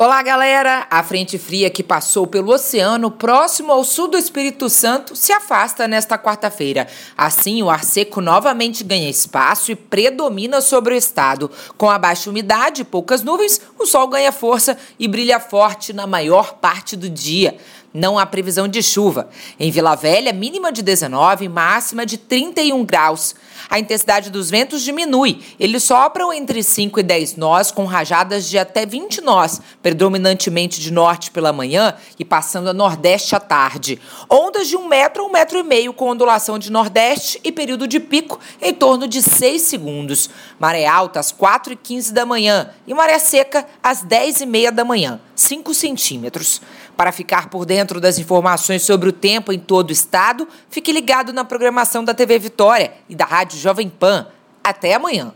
Olá, galera! A frente fria que passou pelo oceano próximo ao sul do Espírito Santo se afasta nesta quarta-feira. Assim, o ar seco novamente ganha espaço e predomina sobre o estado. Com a baixa umidade e poucas nuvens, o sol ganha força e brilha forte na maior parte do dia. Não há previsão de chuva. Em Vila Velha, mínima de 19, máxima de 31 graus. A intensidade dos ventos diminui. Eles sopram entre 5 e 10 nós, com rajadas de até 20 nós, predominantemente de norte pela manhã e passando a nordeste à tarde. Ondas de um metro a um metro e meio, com ondulação de nordeste e período de pico em torno de 6 segundos. Maré alta às 4 e 15 da manhã e maré seca às 10 e meia da manhã, 5 centímetros. Para ficar por dentro das informações sobre o tempo em todo o estado, fique ligado na programação da TV Vitória e da Rádio Jovem Pan. Até amanhã.